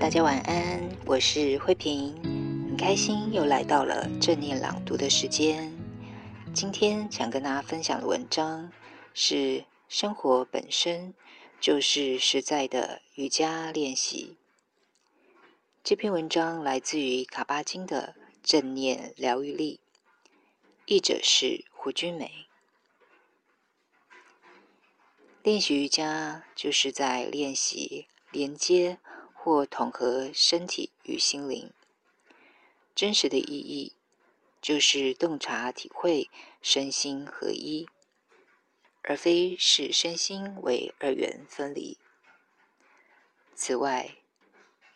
大家晚安，我是慧萍，很开心又来到了正念朗读的时间。今天想跟大家分享的文章是：生活本身就是实在的瑜伽练习。这篇文章来自于卡巴金的《正念疗愈力》，译者是胡君梅。练习瑜伽就是在练习连接。或统合身体与心灵，真实的意义就是洞察体会身心合一，而非使身心为二元分离。此外，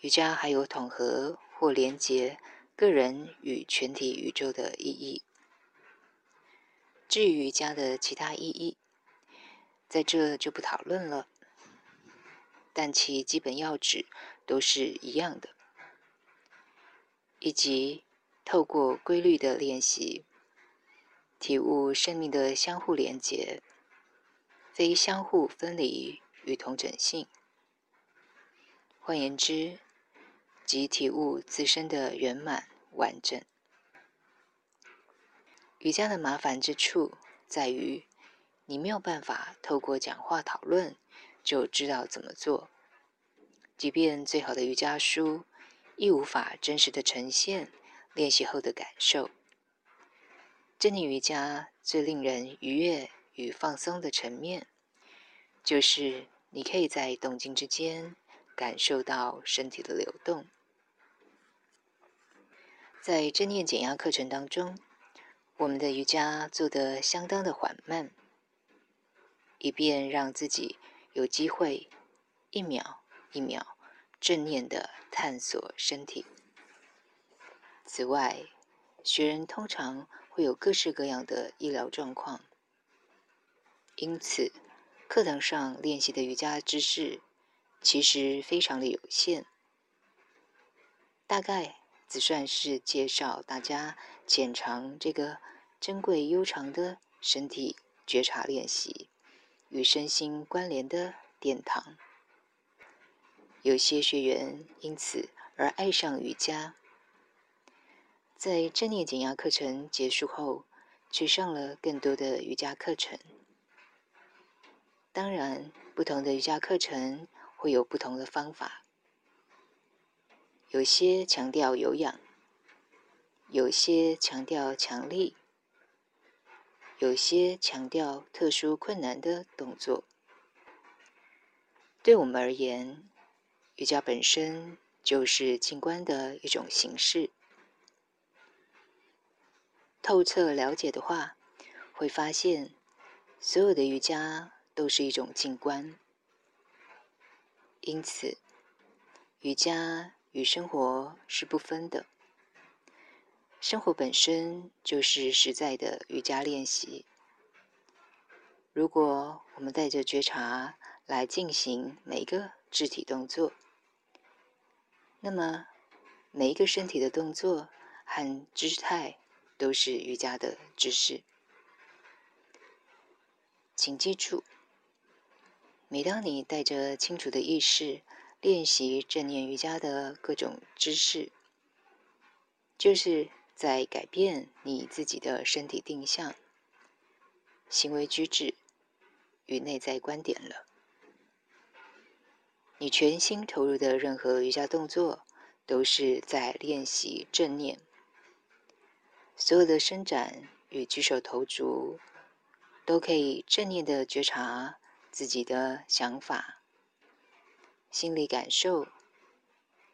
瑜伽还有统合或连结个人与全体宇宙的意义。至于瑜伽的其他意义，在这就不讨论了。但其基本要旨都是一样的，以及透过规律的练习，体悟生命的相互连结，非相互分离与同整性。换言之，即体悟自身的圆满完整。瑜伽的麻烦之处在于，你没有办法透过讲话讨论。就知道怎么做。即便最好的瑜伽书，亦无法真实的呈现练习后的感受。正念瑜伽最令人愉悦与放松的层面，就是你可以在动静之间感受到身体的流动。在正念减压课程当中，我们的瑜伽做得相当的缓慢，以便让自己。有机会一秒一秒正念的探索身体。此外，学人通常会有各式各样的医疗状况，因此课堂上练习的瑜伽知识其实非常的有限，大概只算是介绍大家浅尝这个珍贵悠长的身体觉察练习。与身心关联的殿堂，有些学员因此而爱上瑜伽。在正念减压课程结束后，去上了更多的瑜伽课程。当然，不同的瑜伽课程会有不同的方法，有些强调有氧，有些强调强力。有些强调特殊困难的动作。对我们而言，瑜伽本身就是静观的一种形式。透彻了解的话，会发现所有的瑜伽都是一种静观。因此，瑜伽与生活是不分的。生活本身就是实在的瑜伽练习。如果我们带着觉察来进行每个肢体动作，那么每一个身体的动作和姿态都是瑜伽的姿势。请记住，每当你带着清楚的意识练习正念瑜伽的各种姿势，就是。在改变你自己的身体定向、行为举止与内在观点了。你全心投入的任何瑜伽动作，都是在练习正念。所有的伸展与举手投足，都可以正念的觉察自己的想法、心理感受、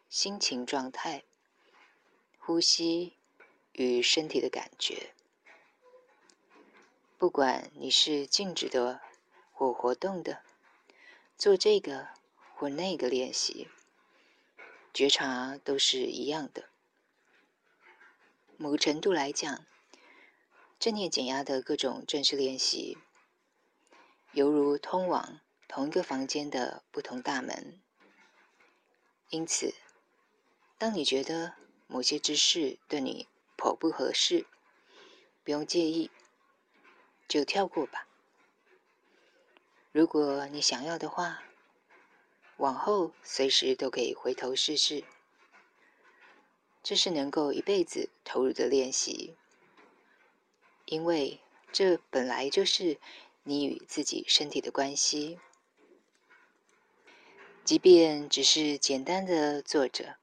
心情状态、呼吸。与身体的感觉，不管你是静止的或活动的，做这个或那个练习，觉察都是一样的。某个程度来讲，正念减压的各种正式练习，犹如通往同一个房间的不同大门。因此，当你觉得某些姿势对你颇不合适，不用介意，就跳过吧。如果你想要的话，往后随时都可以回头试试。这是能够一辈子投入的练习，因为这本来就是你与自己身体的关系。即便只是简单的坐着，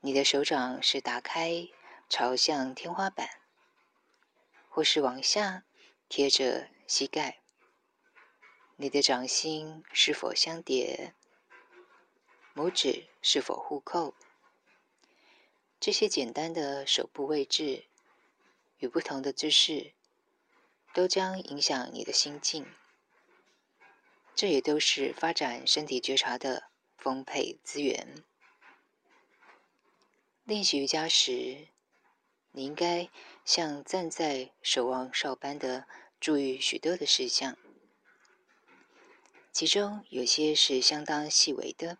你的手掌是打开朝向天花板，或是往下贴着膝盖，你的掌心是否相叠，拇指是否互扣？这些简单的手部位置与不同的姿势，都将影响你的心境。这也都是发展身体觉察的丰沛资源。练习瑜伽时，你应该像站在守望哨般的注意许多的事项，其中有些是相当细微的。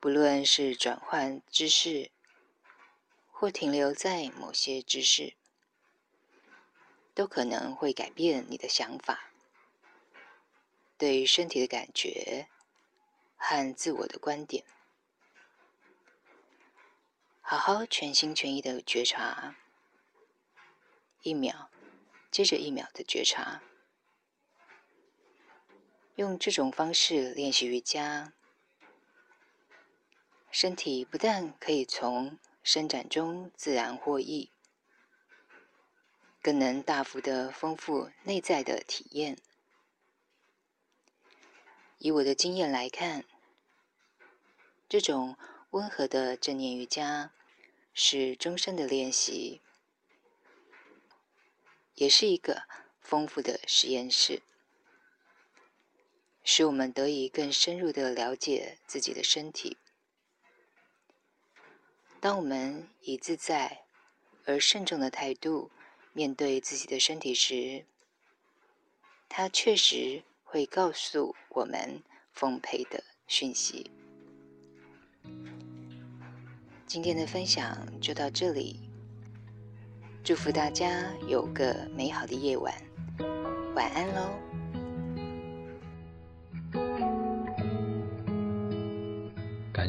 不论是转换姿势，或停留在某些姿势，都可能会改变你的想法，对身体的感觉和自我的观点。好好全心全意的觉察，一秒接着一秒的觉察，用这种方式练习瑜伽。身体不但可以从伸展中自然获益，更能大幅的丰富内在的体验。以我的经验来看，这种温和的正念瑜伽是终身的练习，也是一个丰富的实验室，使我们得以更深入的了解自己的身体。当我们以自在而慎重的态度面对自己的身体时，它确实会告诉我们丰沛的讯息。今天的分享就到这里，祝福大家有个美好的夜晚，晚安喽！